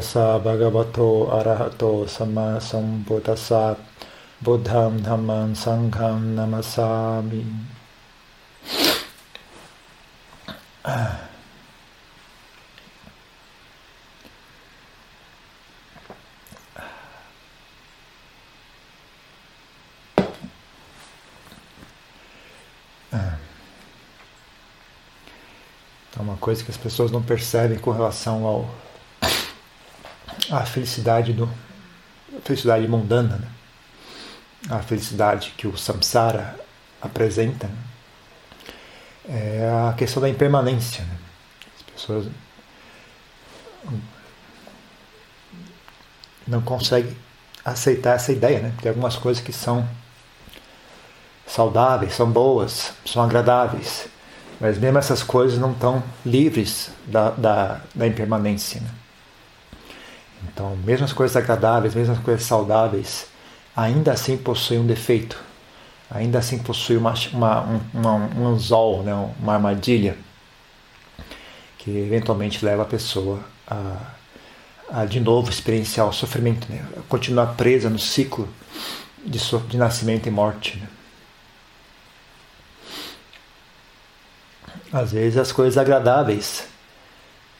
Sa bhagavato arahato sama sambuddhasa buddham dhamman sangham namasami. É uma coisa que as pessoas não percebem com relação ao a felicidade do a felicidade mundana, né? a felicidade que o samsara apresenta né? é a questão da impermanência. Né? As pessoas não conseguem aceitar essa ideia, né? Tem algumas coisas que são saudáveis, são boas, são agradáveis, mas mesmo essas coisas não estão livres da, da, da impermanência. Né? Então, mesmo as coisas agradáveis, mesmo as coisas saudáveis, ainda assim possuem um defeito, ainda assim possuem uma, uma, um anzol, né? uma armadilha, que eventualmente leva a pessoa a, a de novo experienciar o sofrimento, né? continuar presa no ciclo de, so, de nascimento e morte. Né? Às vezes as coisas agradáveis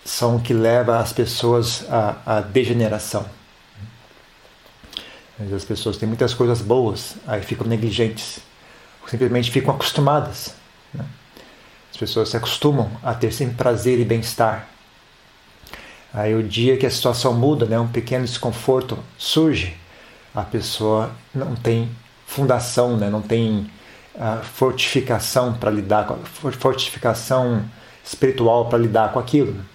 são o que leva as pessoas à, à degeneração. As pessoas têm muitas coisas boas, aí ficam negligentes, simplesmente ficam acostumadas. Né? As pessoas se acostumam a ter sempre prazer e bem-estar. Aí o dia que a situação muda, né, um pequeno desconforto surge, a pessoa não tem fundação, né, não tem uh, fortificação para lidar com fortificação espiritual para lidar com aquilo.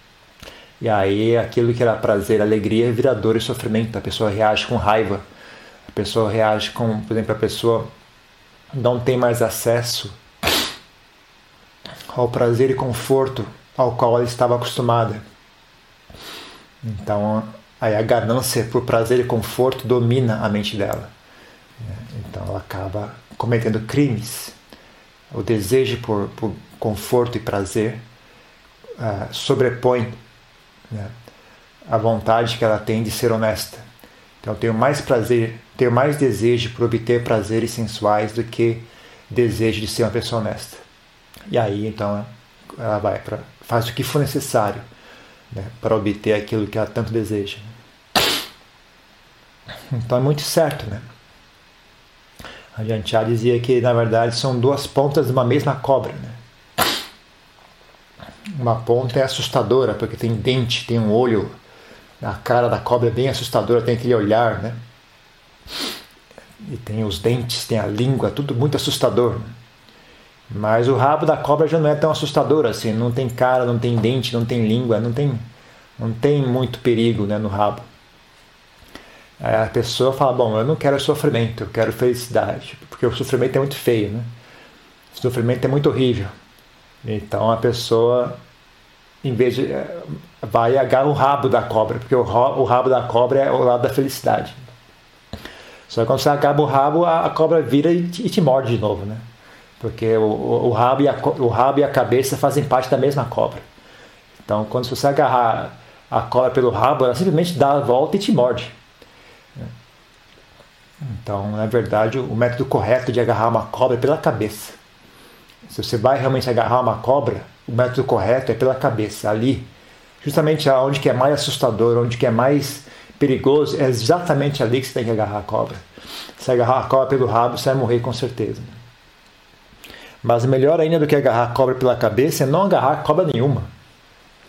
E aí aquilo que era prazer, alegria, vira dor e sofrimento. A pessoa reage com raiva. A pessoa reage com, por exemplo, a pessoa não tem mais acesso ao prazer e conforto ao qual ela estava acostumada. Então, aí a ganância por prazer e conforto domina a mente dela. Então, ela acaba cometendo crimes. O desejo por, por conforto e prazer uh, sobrepõe né? a vontade que ela tem de ser honesta. Então, tenho mais prazer, tenho mais desejo por obter prazeres sensuais do que desejo de ser uma pessoa honesta. E aí, então, ela vai para faz o que for necessário né, para obter aquilo que ela tanto deseja. Então é muito certo, né? A Jantia dizia que na verdade são duas pontas de uma mesma cobra, né? Uma ponta é assustadora, porque tem dente, tem um olho. A cara da cobra é bem assustadora, tem aquele olhar, né? E tem os dentes, tem a língua, tudo muito assustador. Mas o rabo da cobra já não é tão assustador assim, não tem cara, não tem dente, não tem língua, não tem, não tem muito perigo né, no rabo. Aí a pessoa fala: Bom, eu não quero sofrimento, eu quero felicidade, porque o sofrimento é muito feio, né? O sofrimento é muito horrível. Então a pessoa, em vez de. Vai agarrar o rabo da cobra, porque o, rabo da cobra é o lado da felicidade. Só que quando você acaba o rabo, a, a cobra vira e te, e te, morde de novo, né? Porque o, o, o, rabo e a, o rabo e a cabeça fazem parte da mesma cobra. Então, quando você agarrar a cobra pelo rabo, ela simplesmente dá a volta e te morde. Então, na verdade, o método correto de agarrar uma cobra é pela cabeça. Se você vai realmente agarrar uma cobra, o método correto é pela cabeça, ali. Justamente onde que é mais assustador, onde que é mais perigoso, é exatamente ali que você tem que agarrar a cobra. Se agarrar a cobra pelo rabo, você vai morrer com certeza. Mas melhor ainda do que agarrar a cobra pela cabeça é não agarrar cobra nenhuma.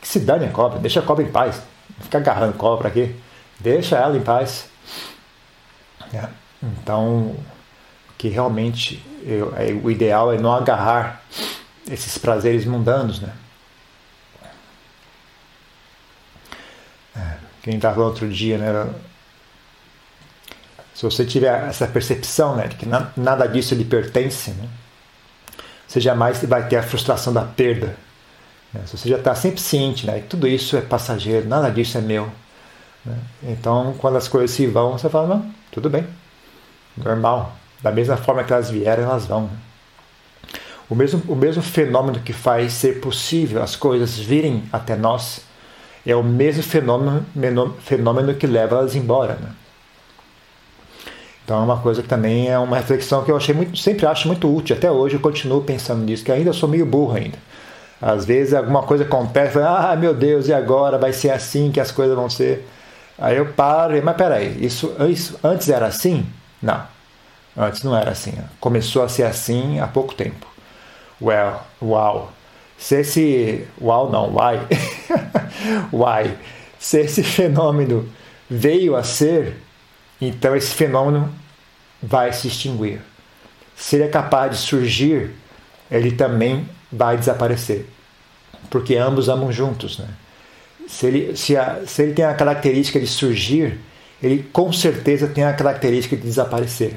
Que se dane a cobra, deixa a cobra em paz. Não fica agarrando cobra aqui. Deixa ela em paz. É. Então, que realmente eu, o ideal é não agarrar esses prazeres mundanos, né? É, quem estava outro dia, né? Se você tiver essa percepção, né, de que nada disso lhe pertence, né? Você jamais vai ter a frustração da perda. Né? Você já está sempre ciente, né? Tudo isso é passageiro, nada disso é meu. Né? Então, quando as coisas se vão, você fala, não, tudo bem, normal. Da mesma forma que elas vieram, elas vão. O mesmo, o mesmo fenômeno que faz ser possível as coisas virem até nós é o mesmo fenômeno, fenômeno que leva elas embora. Né? Então é uma coisa que também é uma reflexão que eu achei muito, sempre acho muito útil. Até hoje eu continuo pensando nisso, que ainda sou meio burro ainda. Às vezes alguma coisa acontece, ah meu Deus, e agora vai ser assim que as coisas vão ser. Aí eu paro, mas peraí, isso, isso antes era assim? Não, antes não era assim. Começou a ser assim há pouco tempo. Well, uau. Se esse. Uau, não, why. why. Se esse fenômeno veio a ser, então esse fenômeno vai se extinguir. Se ele é capaz de surgir, ele também vai desaparecer. Porque ambos amam juntos. Né? Se, ele, se, a, se ele tem a característica de surgir, ele com certeza tem a característica de desaparecer.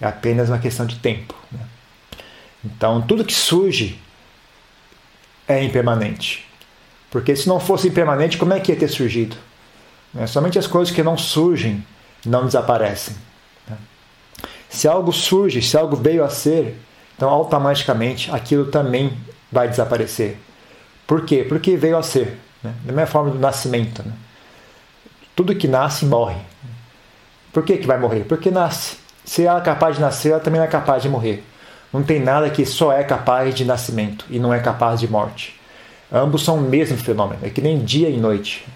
É apenas uma questão de tempo. Né? Então, tudo que surge é impermanente. Porque se não fosse impermanente, como é que ia ter surgido? É, somente as coisas que não surgem não desaparecem. Né? Se algo surge, se algo veio a ser, então automaticamente aquilo também vai desaparecer. Por quê? Porque veio a ser. Né? Da mesma forma do nascimento. Né? Tudo que nasce morre. Por que, que vai morrer? Porque nasce. Se ela é capaz de nascer, ela também é capaz de morrer. Não tem nada que só é capaz de nascimento e não é capaz de morte. Ambos são o mesmo fenômeno, é que nem dia e noite.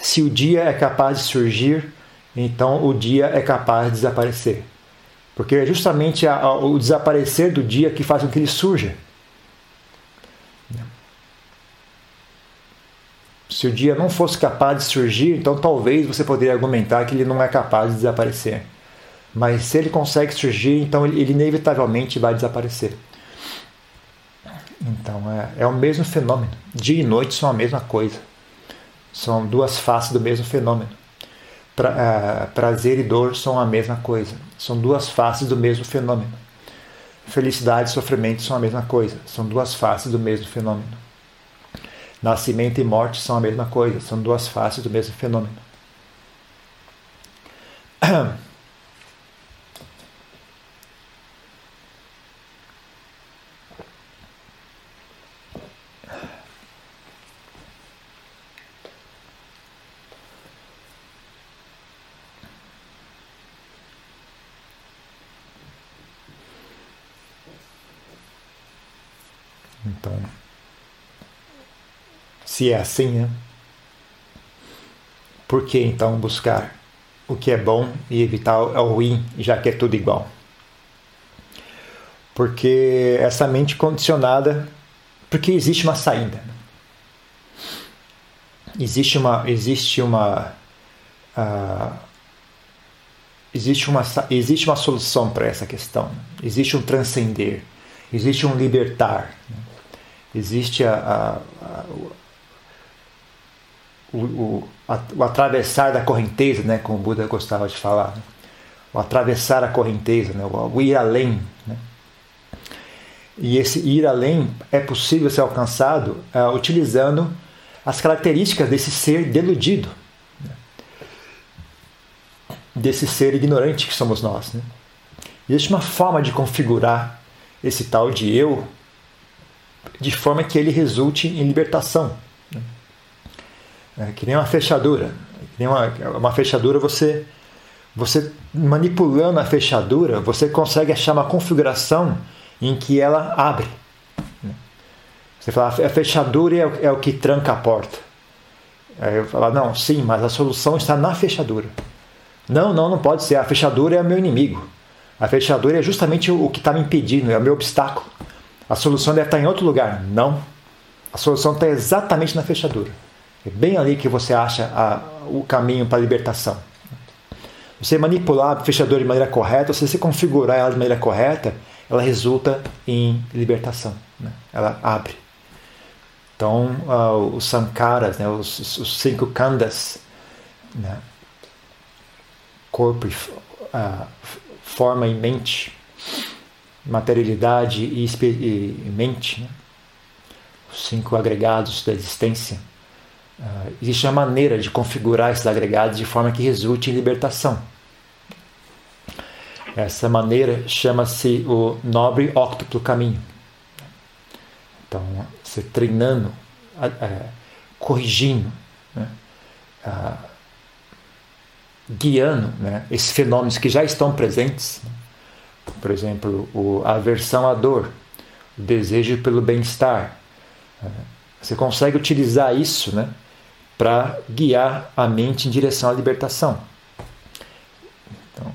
Se o dia é capaz de surgir, então o dia é capaz de desaparecer. Porque é justamente o desaparecer do dia que faz com que ele surja. Se o dia não fosse capaz de surgir, então talvez você poderia argumentar que ele não é capaz de desaparecer. Mas se ele consegue surgir, então ele inevitavelmente vai desaparecer. Então é, é o mesmo fenômeno. Dia e noite são a mesma coisa. São duas faces do mesmo fenômeno. Pra, é, prazer e dor são a mesma coisa. São duas faces do mesmo fenômeno. Felicidade e sofrimento são a mesma coisa. São duas faces do mesmo fenômeno. Nascimento e morte são a mesma coisa. São duas faces do mesmo fenômeno. Se é assim, né? Por que então buscar o que é bom e evitar o ruim, já que é tudo igual? Porque essa mente condicionada, porque existe uma saída. Existe uma, existe uma, uh, existe uma, existe uma solução para essa questão. Existe um transcender, existe um libertar, né? Existe a, a, a o, o, a, o, atravessar da correnteza, né, como o Buda gostava de falar, né? o atravessar a correnteza, né, o, o ir além. Né? E esse ir além é possível ser alcançado uh, utilizando as características desse ser deludido, né? desse ser ignorante que somos nós. Né? Existe uma forma de configurar esse tal de eu de forma que ele resulte em libertação. É que nem uma fechadura. Que nem uma, uma fechadura, você, você manipulando a fechadura, você consegue achar uma configuração em que ela abre. Você fala, a fechadura é o, é o que tranca a porta. Aí eu falo, não, sim, mas a solução está na fechadura. Não, não, não pode ser. A fechadura é o meu inimigo. A fechadura é justamente o que está me impedindo, é o meu obstáculo. A solução deve estar em outro lugar. Não. A solução está exatamente na fechadura. É bem ali que você acha a, o caminho para a libertação. Você manipular a fechadura de maneira correta, se você configurar ela de maneira correta, ela resulta em libertação. Né? Ela abre. Então, uh, os sankaras, né? os, os, cinco kandas, né? corpo, uh, forma e mente, materialidade e, e mente, né? os cinco agregados da existência Uh, existe uma maneira de configurar esses agregados de forma que resulte em libertação. Essa maneira chama-se o nobre óctuplo caminho. Então, você treinando, corrigindo, né? ah, guiando né? esses fenômenos que já estão presentes. Né? Por exemplo, o, a aversão à dor, o desejo pelo bem-estar. Né? Você consegue utilizar isso né? para guiar a mente em direção à libertação. Então,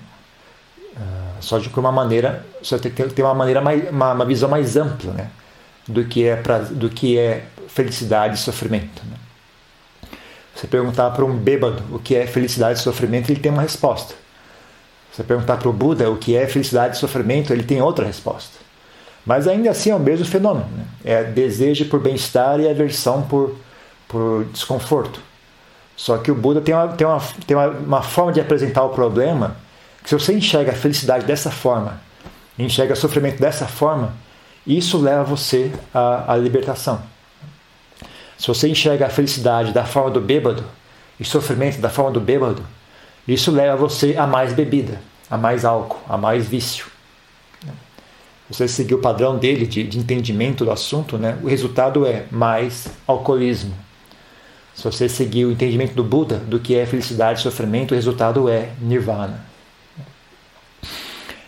ah, só de uma maneira, você tem que ter uma maneira mais, uma, uma visão mais ampla, né? do que é pra, do que é felicidade e sofrimento. Né? Você perguntar para um bêbado o que é felicidade e sofrimento, ele tem uma resposta. Você perguntar para o Buda o que é felicidade e sofrimento, ele tem outra resposta. Mas ainda assim é o mesmo fenômeno. Né? É desejo por bem-estar e aversão por, por desconforto. Só que o Buda tem, uma, tem, uma, tem uma, uma forma de apresentar o problema que se você enxerga a felicidade dessa forma, enxerga o sofrimento dessa forma, isso leva você à, à libertação. Se você enxerga a felicidade da forma do bêbado e sofrimento da forma do bêbado, isso leva você a mais bebida, a mais álcool, a mais vício. Você seguir o padrão dele de, de entendimento do assunto, né? o resultado é mais alcoolismo. Se você seguir o entendimento do Buda do que é felicidade e sofrimento, o resultado é nirvana.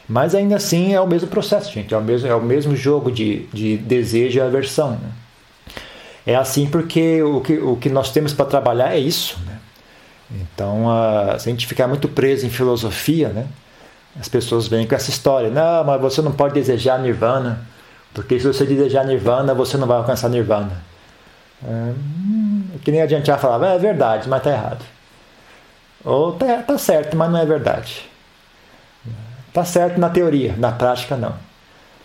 Mas ainda assim é o mesmo processo, gente. É o mesmo, é o mesmo jogo de, de desejo e aversão. Né? É assim porque o que, o que nós temos para trabalhar é isso. Né? Então, a, se a gente ficar muito preso em filosofia, né? as pessoas vêm com essa história: não, mas você não pode desejar nirvana, porque se você desejar nirvana, você não vai alcançar nirvana. É, que nem adiantar falar, é verdade, mas está errado. Ou está tá certo, mas não é verdade. Está certo na teoria, na prática não.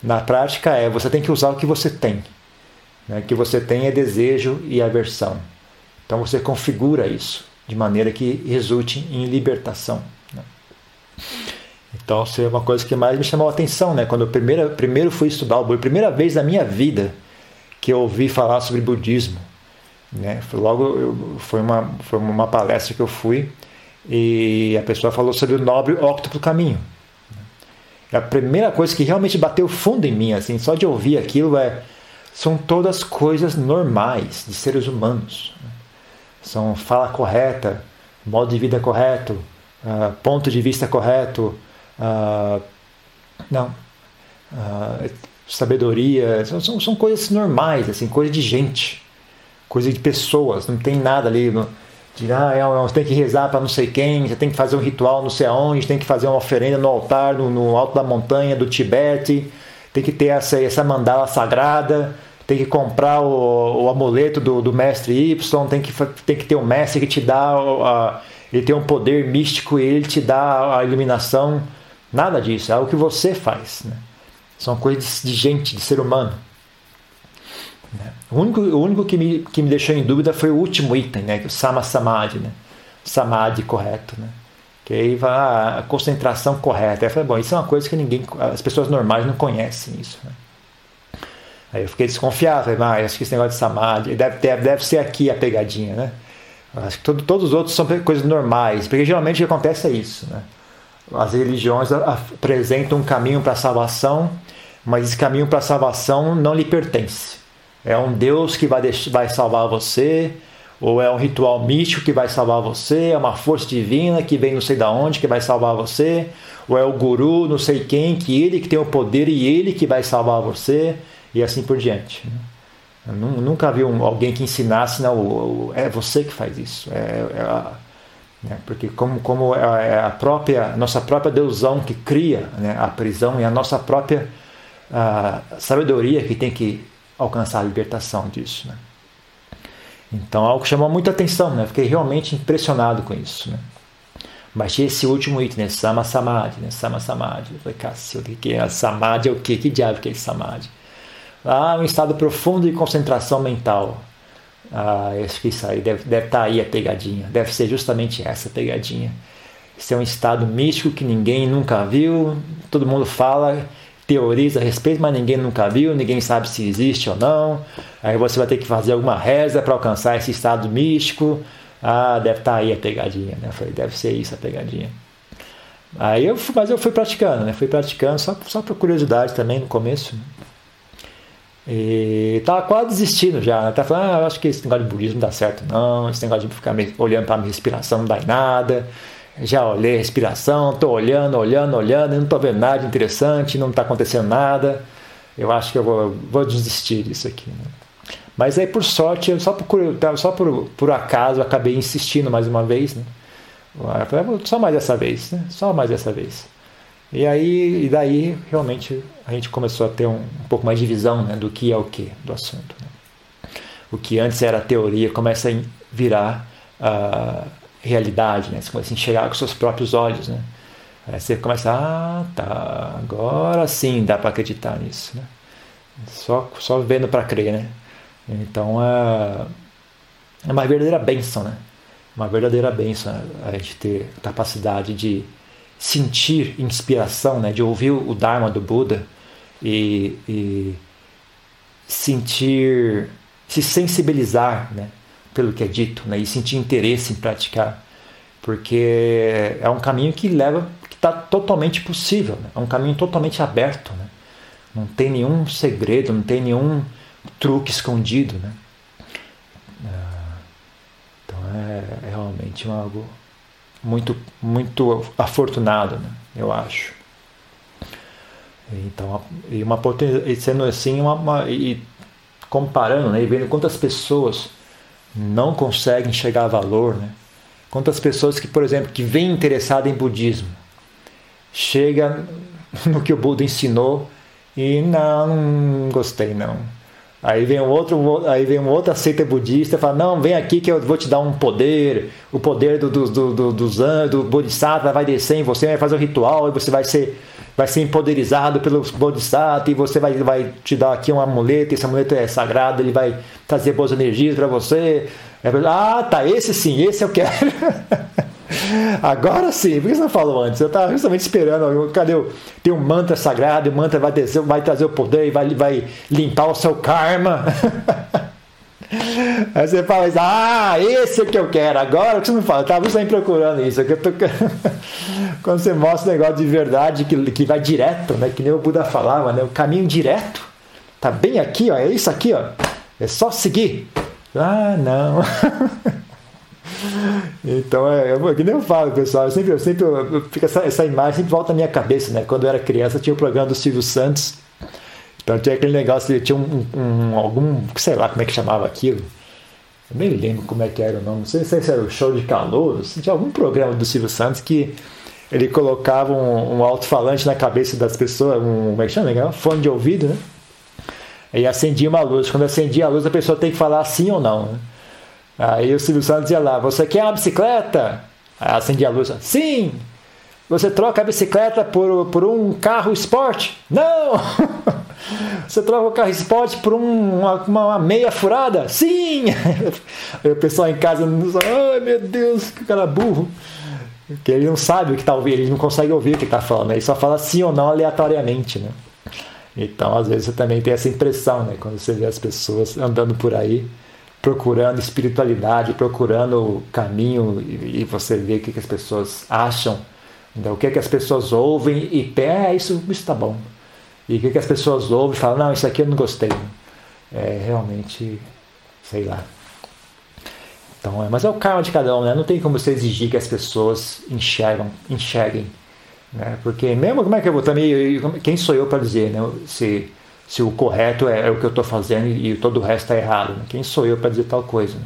Na prática é você tem que usar o que você tem. Né? Que você tem é desejo e aversão. Então você configura isso de maneira que resulte em libertação. Né? Então, isso é uma coisa que mais me chamou a atenção, né? Quando eu primeiro, primeiro fui estudar o budismo, primeira vez na minha vida que eu ouvi falar sobre budismo, né? Foi logo eu, foi uma foi uma palestra que eu fui e a pessoa falou sobre o nobre óctuplo caminho. A primeira coisa que realmente bateu fundo em mim, assim, só de ouvir aquilo, é são todas coisas normais de seres humanos. São fala correta, modo de vida correto, uh, ponto de vista correto, uh, não, uh, sabedoria, são, são coisas normais, assim, coisa de gente, coisa de pessoas, não tem nada ali. No, de, ah, é, você tem que rezar para não sei quem, você tem que fazer um ritual não sei aonde, tem que fazer uma oferenda no altar, no, no alto da montanha do Tibete, tem que ter essa, essa mandala sagrada, tem que comprar o, o amuleto do, do, mestre Y, tem que, tem que ter um mestre que te dá, a, ele tem um poder místico e ele te dá a iluminação. Nada disso, é o que você faz. Né? São coisas de gente, de ser humano. Né? O único, o único que, me, que me deixou em dúvida foi o último item, né? o Sama Samadhi, né? Samadhi correto. Né? Que aí vai a concentração correta. Aí eu falei, bom, isso é uma coisa que ninguém, as pessoas normais não conhecem isso. Né? Aí eu fiquei desconfiado, falei, ah, acho que esse negócio de Samadhi deve, deve, deve ser aqui a pegadinha, né? Acho que todo, todos os outros são coisas normais, porque geralmente o que acontece é isso, né? As religiões apresentam um caminho para a salvação, mas esse caminho para a salvação não lhe pertence. É um Deus que vai, deixar, vai salvar você, ou é um ritual místico que vai salvar você, é uma força divina que vem não sei da onde que vai salvar você, ou é o guru, não sei quem, que ele que tem o poder e ele que vai salvar você, e assim por diante. Eu nunca vi um, alguém que ensinasse, não, é você que faz isso. É, é a, né, porque como, como é, é a própria, nossa própria deusão que cria né, a prisão e a nossa própria a sabedoria que tem que alcançar a libertação disso. Né? Então, algo que chamou muita atenção, né? Fiquei realmente impressionado com isso, né? Mas esse último item, né? Sama Samadhi, né? Sama Samadhi. Eu falei, cacete, o que é? Samadhi é o quê? Que diabo que é Samadhi? Ah, um estado profundo de concentração mental. Ah, acho que isso aí deve, deve estar tá aí a pegadinha. Deve ser justamente essa pegadinha. Isso é um estado místico que ninguém nunca viu, todo mundo fala teoriza a respeito, mas ninguém nunca viu, ninguém sabe se existe ou não. Aí você vai ter que fazer alguma reza para alcançar esse estado místico. Ah, deve estar tá aí a pegadinha, né? falei, deve ser isso a pegadinha. Aí eu, mas eu fui praticando, né? Fui praticando só, só por curiosidade também no começo. E estava quase desistindo já. Né? Tava falando, ah, eu acho que esse negócio de budismo não dá certo, não. Esse negócio de ficar olhando para a minha respiração não dá em nada. Já olhei a respiração, estou olhando, olhando, olhando, não estou vendo nada interessante, não está acontecendo nada. Eu acho que eu vou, vou desistir disso aqui. Né? Mas aí, por sorte, só por, só por, por acaso, acabei insistindo mais uma vez. Né? Eu falei, só mais essa vez, né? só mais essa vez. E aí, e daí, realmente, a gente começou a ter um, um pouco mais de visão né, do que é o que do assunto. Né? O que antes era teoria começa a virar a realidade, né? Você começa a enxergar com seus próprios olhos, né? Aí você começa, ah, tá, agora sim dá para acreditar nisso, né? Só, só vendo para crer, né? Então é, é uma verdadeira bênção, né? Uma verdadeira bênção a gente ter capacidade de sentir inspiração, né? De ouvir o Dharma do Buda e, e sentir, se sensibilizar, né? Pelo que é dito, né? E sentir interesse em praticar, porque é um caminho que leva está totalmente possível, né? é um caminho totalmente aberto, né? não tem nenhum segredo, não tem nenhum truque escondido. Né? Ah, então é, é realmente algo muito, muito afortunado, né? eu acho. Então, e uma e sendo assim, uma, uma, e comparando né, e vendo quantas pessoas não conseguem chegar a valor, né? quantas pessoas que, por exemplo, que vêm interessadas em budismo, chega no que o Buda ensinou e não, não gostei não. Aí vem um outro, aí vem uma outra seita budista e fala: Não, vem aqui que eu vou te dar um poder, o poder do, do, do, do, do, do Bodhisattva vai descer em você, vai fazer um ritual e você vai ser, vai ser empoderizado pelo Bodhisattva e você vai, vai te dar aqui um amuleto, esse amuleto é sagrado, ele vai trazer boas energias para você. Ah, tá, esse sim, esse eu quero. Agora sim, por que você não falou antes? Eu estava justamente esperando. Cadê o. Tem um mantra sagrado, o mantra vai, descer, vai trazer o poder e vai, vai limpar o seu karma. Aí você fala, ah, esse é que eu quero. Agora que você não fala, eu estava sempre procurando isso. Eu tô... Quando você mostra um negócio de verdade que, que vai direto, né? que nem o Buda falava, né? o caminho direto, tá bem aqui, ó, é isso aqui, ó. é só seguir. Ah, não. Então, é, é, que nem eu falo, pessoal, eu sempre, eu sempre eu, fica essa, essa imagem sempre volta na minha cabeça, né? Quando eu era criança, tinha o programa do Silvio Santos, então tinha aquele negócio, tinha um, um, algum, sei lá como é que chamava aquilo, eu nem lembro como é que era o nome, não sei, se era o show de calor, tinha algum programa do Silvio Santos que ele colocava um, um alto-falante na cabeça das pessoas, um, como é que chama? Um fone de ouvido, né? E acendia uma luz. Quando acendia a luz, a pessoa tem que falar sim ou não, né? Aí o Silvio Santos dizia lá: Você quer uma bicicleta? Aí acendia a luz: Sim! Você troca a bicicleta por, por um carro esporte? Não! Você troca o carro esporte por um, uma, uma, meia furada? Sim! Aí o pessoal em casa, ai meu Deus, que cara burro. Porque ele não sabe o que está ouvindo, ele não consegue ouvir o que está falando, ele só fala sim ou não aleatoriamente, né? Então, às vezes, você também tem essa impressão, né? Quando você vê as pessoas andando por aí, procurando espiritualidade, procurando caminho e, você vê o que, as pessoas acham, então, o que, as pessoas ouvem e é isso está bom. E o que, que as pessoas ouvem e falam, não, isso aqui eu não gostei. É realmente, sei lá. Então, é, mas é o karma de cada um, né? Não tem como você exigir que as pessoas enxergam, enxerguem. Né? Porque mesmo como é que eu vou também, quem sou eu para dizer, né? Se se o correto é, é o que eu estou fazendo e, todo o resto está errado. Né? Quem sou eu para dizer tal coisa? Né?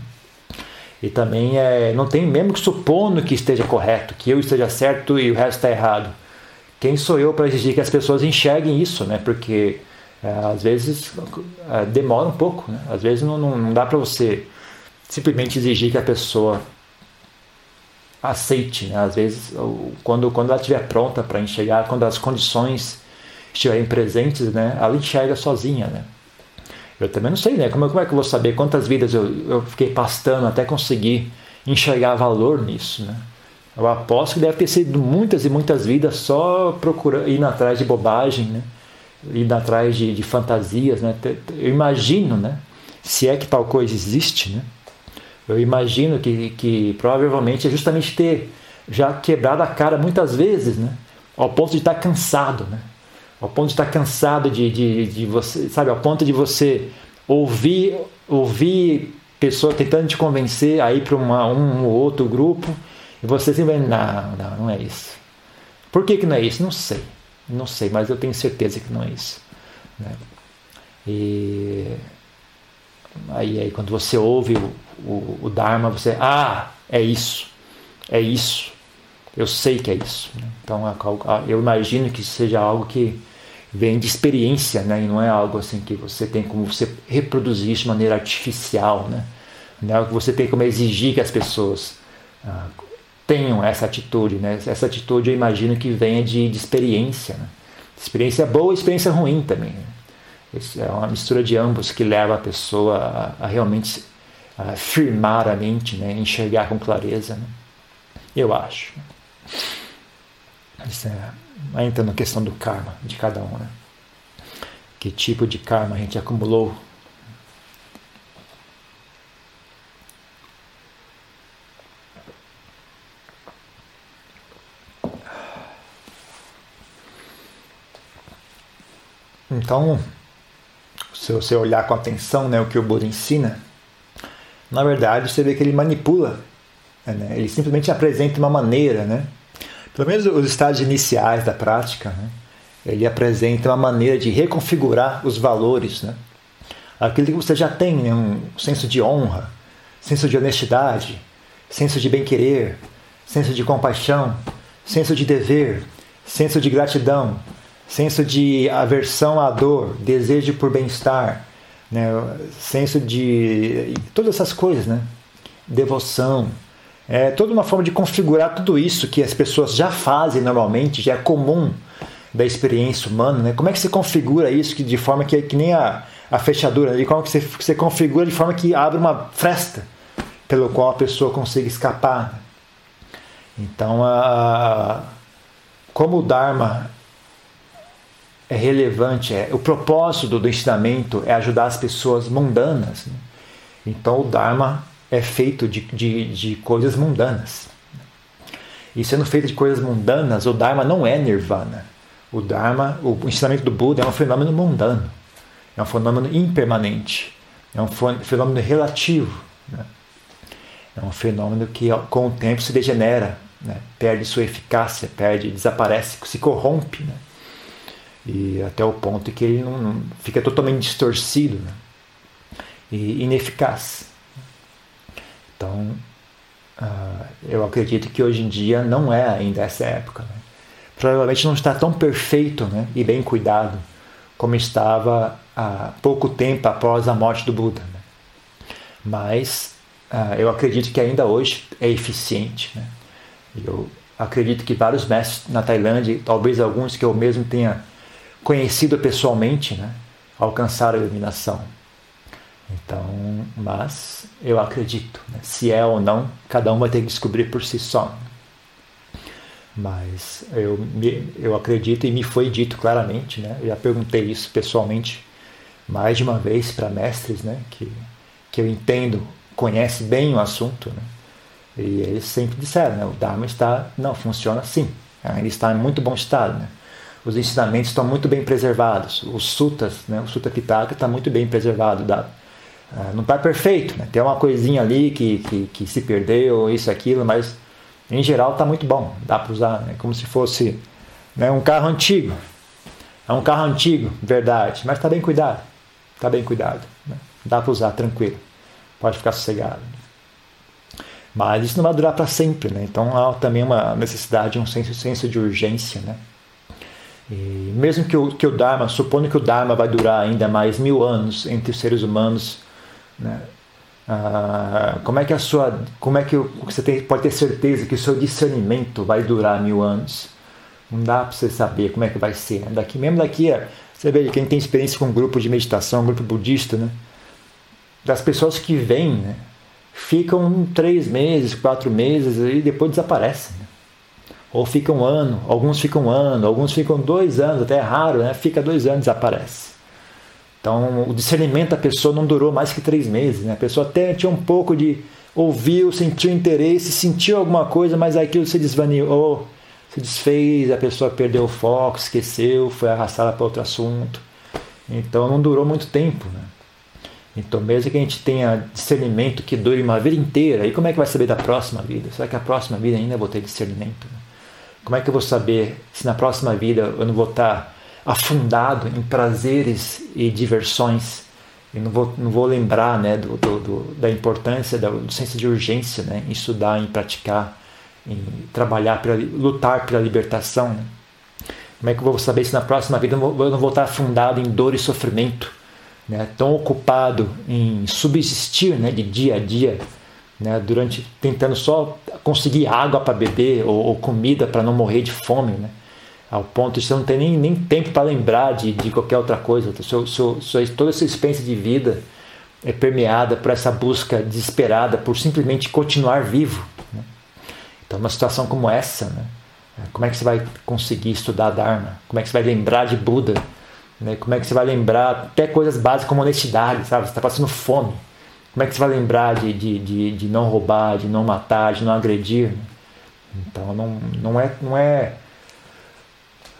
E também é, não tem mesmo que supondo que esteja correto, que eu esteja certo e o resto está errado. Quem sou eu para exigir que as pessoas enxerguem isso, né? Porque é, às vezes é, demora um pouco, né? Às vezes não, não, não dá para você simplesmente exigir que a pessoa aceite, né? Às vezes quando quando ela estiver pronta para enxergar, quando as condições estiverem presentes, né, ela enxerga sozinha, né? Eu também não sei, né? Como, como é que eu vou saber quantas vidas eu, eu fiquei pastando até conseguir enxergar valor nisso, né? Eu aposto que deve ter sido muitas e muitas vidas só procurando, indo atrás de bobagem, né? Indo atrás de, de fantasias, né? Eu imagino, né? Se é que tal coisa existe, né? Eu imagino que, que provavelmente é justamente ter já quebrado a cara muitas vezes, né? Ao ponto de estar cansado, né? Ao ponto de estar cansado de, de, de você, sabe, ao ponto de você ouvir, ouvir pessoa tentando te convencer a ir para um ou outro grupo e você simplesmente, não, não, não é isso. Por que, que não é isso? Não sei. Não sei, mas eu tenho certeza que não é isso. Né? E aí, aí quando você ouve o, o, o Dharma, você, ah, é isso, é isso, eu sei que é isso. Né? Então eu imagino que seja algo que vem de experiência, né? E não é algo assim que você tem como você reproduzir isso de maneira artificial, né? Não é algo que você tem como exigir que as pessoas ah, tenham essa atitude, né? Essa atitude eu imagino que venha de, de experiência, né? Experiência boa e experiência ruim também. Né? É uma mistura de ambos que leva a pessoa a, a realmente a firmar a mente, né? enxergar com clareza. Né? Eu acho. Isso é, entra na questão do karma de cada um. Né? Que tipo de karma a gente acumulou Então, se você olhar com atenção né, o que o Buda ensina, na verdade você vê que ele manipula, né? ele simplesmente apresenta uma maneira, né? pelo menos os estágios iniciais da prática, né? ele apresenta uma maneira de reconfigurar os valores. Né? Aquilo que você já tem, né? um senso de honra, senso de honestidade, senso de bem-querer, senso de compaixão, senso de dever, senso de gratidão, senso de aversão à dor, desejo por bem-estar, né? senso de. todas essas coisas, né? devoção. É toda uma forma de configurar tudo isso que as pessoas já fazem normalmente, já é comum da experiência humana. Né? Como é que você configura isso que, de forma que, que nem a, a fechadura, de como que você, você configura de forma que abre uma fresta pelo qual a pessoa consiga escapar. Então, a, como o Dharma é relevante, é o propósito do, do ensinamento é ajudar as pessoas mundanas. Né? Então o Dharma é feito de, de, de coisas mundanas. E sendo feito de coisas mundanas, o Dharma não é nirvana. O Dharma, o ensinamento do Buda é um fenômeno mundano, é um fenômeno impermanente, é um fenômeno relativo. Né? É um fenômeno que com o tempo se degenera, né? perde sua eficácia, perde, desaparece, se corrompe. Né? e até o ponto que ele não, não fica totalmente distorcido né? e ineficaz. Então, uh, eu acredito que hoje em dia não é ainda essa época. Né? Provavelmente não está tão perfeito né? e bem cuidado como estava há pouco tempo após a morte do Buda. Né? Mas uh, eu acredito que ainda hoje é eficiente. Né? Eu acredito que vários mestres na Tailândia, talvez alguns que eu mesmo tenha conhecido pessoalmente, né, alcançar a iluminação. Então, mas eu acredito, né, se é ou não, cada um vai ter que descobrir por si só. Mas eu, eu acredito e me foi dito claramente, né, eu já perguntei isso pessoalmente mais de uma vez para mestres, né, que, que eu entendo, conhece bem o assunto, né, e eles sempre disseram, né, o Dharma está, não, funciona assim, ainda está em muito bom estado, né, os ensinamentos estão muito bem preservados. Os sutas, né, o Sutta Pitaka está muito bem preservado. Uh, não está perfeito, né? tem uma coisinha ali que, que, que, se perdeu, isso, aquilo, mas em geral está muito bom. Dá para usar, né? como se fosse né, um carro antigo. É um carro antigo, verdade, mas está bem cuidado. Está bem cuidado. Né? Dá para usar tranquilo. Pode ficar sossegado. Mas isso não vai durar para sempre, né? Então há também uma necessidade, um senso, senso de urgência, né? E mesmo que o, que o Dharma, supondo que o Dharma vai durar ainda mais mil anos entre os seres humanos, né? Ah, como é que a sua, como é que você tem, pode ter certeza que o seu discernimento vai durar mil anos? Não dá para você saber como é que vai ser. Né? Daqui mesmo daqui, você vê quem tem experiência com um grupo de meditação, um grupo budista, né? Das pessoas que vêm, né? Ficam três meses, quatro meses e depois desaparecem. Né? ou fica um ano, alguns ficam um ano, alguns ficam dois anos, até é raro, né? Fica dois anos desaparece. Então, o discernimento da pessoa não durou mais que três meses, né? A pessoa até tinha um pouco de ouviu, sentiu interesse, sentiu alguma coisa, mas aquilo se desvaneou, se desfez, a pessoa perdeu o foco, esqueceu, foi arrastada para outro assunto. Então não durou muito tempo. Né? Então, mesmo que a gente tenha discernimento que dure uma vida inteira, aí como é que vai saber da próxima vida? Será que a próxima vida ainda vou ter discernimento? Né? Como é que eu vou saber se na próxima vida eu não vou estar afundado em prazeres e diversões? E não vou, não vou lembrar né, do, do, do da importância, do, senso de urgência né, em estudar, em praticar, em trabalhar, para lutar pela libertação. Né? Como é que eu vou saber se na próxima vida eu não vou, eu não vou estar afundado em dor e sofrimento? né, tão ocupado em subsistir né, de dia a dia, né, durante tentando só conseguir água para beber ou, ou comida para não morrer de fome, né, ao ponto de você não ter nem, nem tempo para lembrar de, de qualquer outra coisa. Seu, seu, seu, toda essa experiência de vida é permeada por essa busca desesperada por simplesmente continuar vivo. Né. Então, uma situação como essa, né, como é que você vai conseguir estudar Dharma? Como é que você vai lembrar de Buda? Né? Como é que você vai lembrar até coisas básicas como honestidade, sabe? Você está passando fome. Como é que você vai lembrar de, de, de, de, não roubar, de não matar, de não agredir? Então não, não, é, não é.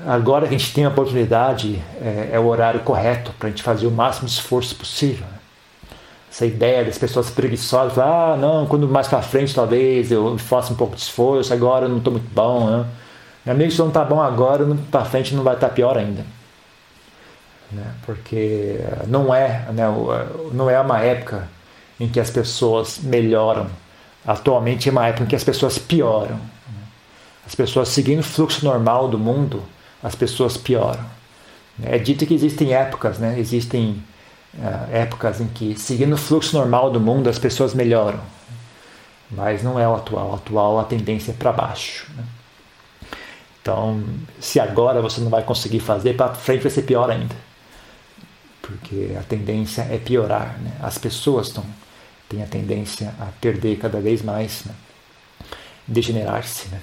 Agora que a gente tem a oportunidade, é, é o horário correto para a gente fazer o máximo esforço possível. Né? Essa ideia das pessoas preguiçosas, falar, ah, não, quando mais para frente talvez eu faça um pouco de esforço, agora eu não estou muito bom. Né? Meu amigo, se não está bom agora, para frente não vai estar tá pior ainda né? porque não é, né, não é uma época em que as pessoas melhoram. Atualmente é uma época em que as pessoas pioram. Né? As pessoas seguindo o fluxo normal do mundo, as pessoas pioram. É dito que existem épocas, né? existem uh, épocas em que, seguindo o fluxo normal do mundo, as pessoas melhoram. Mas não é o atual. O atual a tendência é para baixo. Né? Então, se agora você não vai conseguir fazer, para frente vai ser pior ainda porque a tendência é piorar. Né? As pessoas têm a tendência a perder cada vez mais, né? degenerar-se. Né?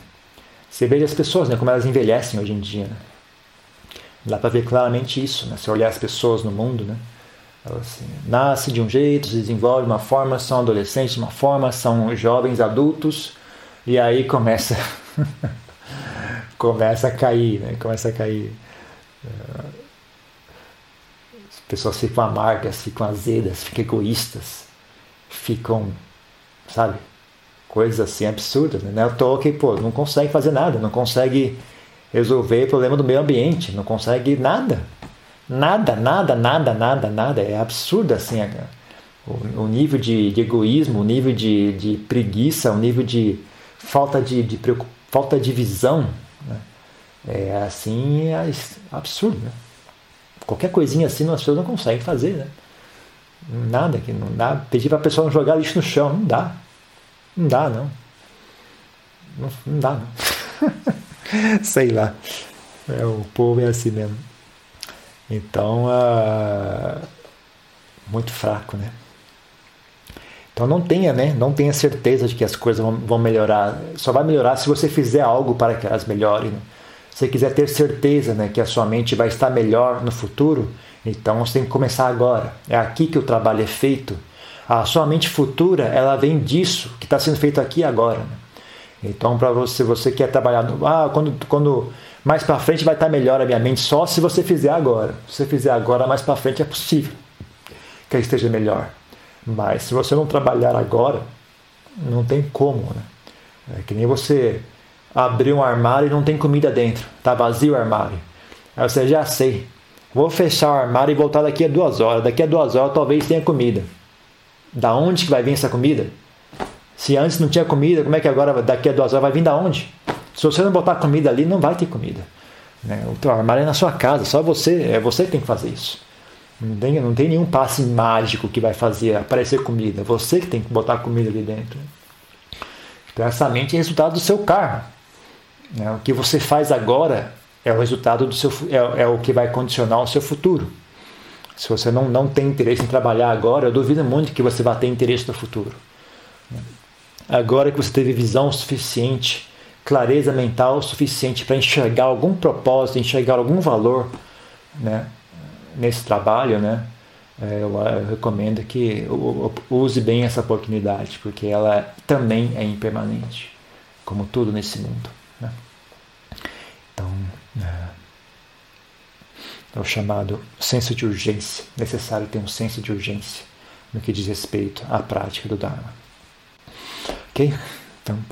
Você veja as pessoas, né, como elas envelhecem hoje em dia. Né? Dá para ver claramente isso, né? se olhar as pessoas no mundo. Né? Elas assim, nascem de um jeito, se desenvolvem de uma forma, são adolescentes de uma forma, são jovens adultos, e aí começa, começa a cair, né? começa a cair. Uh, pessoas ficam amargas, ficam azedas, ficam egoístas, ficam, sabe, coisas assim absurdas. Né? Não é que, pô, não consegue fazer nada, não consegue resolver o problema do meio ambiente, não consegue nada. Nada, nada, nada, nada, nada. É absurdo assim o, o nível de, de, egoísmo, o nível de, de, preguiça, o nível de falta de, de falta de visão. Né? É assim, é absurdo. Né? Qualquer coisinha assim as pessoas não conseguem fazer, né? Nada que não dá. Pedir para a pessoa não jogar lixo no chão, não dá. Não dá, não. Não, não dá, não. Sei lá. É, o povo é assim mesmo. Então, uh, muito fraco, né? Então não tenha, né? Não tenha certeza de que as coisas vão, melhorar. Só vai melhorar se você fizer algo para que elas melhorem. Né? você quiser ter certeza né, que a sua mente vai estar melhor no futuro, então você tem que começar agora. É aqui que o trabalho é feito. A sua mente futura, ela vem disso que está sendo feito aqui agora. Né? Então, para você, você quer trabalhar, no, ah, quando, quando mais para frente vai estar melhor a minha mente, só se você fizer agora. Se você fizer agora, mais para frente é possível que esteja melhor. Mas se você não trabalhar agora, não tem como, né? É que nem você abrir um armário e não tem comida dentro. Tá vazio o armário. Aí você já sei. Vou fechar o armário e voltar daqui a duas horas. Daqui a duas horas talvez tenha comida. Da onde que vai vir essa comida? Se antes não tinha comida, como é que agora daqui a duas horas vai vir da onde? Se você não botar comida ali, não vai ter comida. Né? O teu armário é na sua casa, só você, é você que tem que fazer isso. Não tem, não tem nenhum passe mágico que vai fazer aparecer comida. É você que tem que botar comida ali dentro. Então essa mente é resultado do seu karma. Né? O que você faz agora é o resultado do seu é, é, o que vai condicionar o seu futuro. Se você não, não tem interesse em trabalhar agora, eu duvido muito que você vá ter interesse no futuro. Agora que você teve visão suficiente, clareza mental suficiente para enxergar algum propósito, enxergar algum valor né, nesse trabalho, né, é, eu, eu recomendo que use bem essa oportunidade, porque ela também é impermanente, como tudo nesse mundo. Né? Então, é, é o chamado senso de urgência. Necessário ter um senso de urgência no que diz respeito à prática do Dharma. Ok? Então, por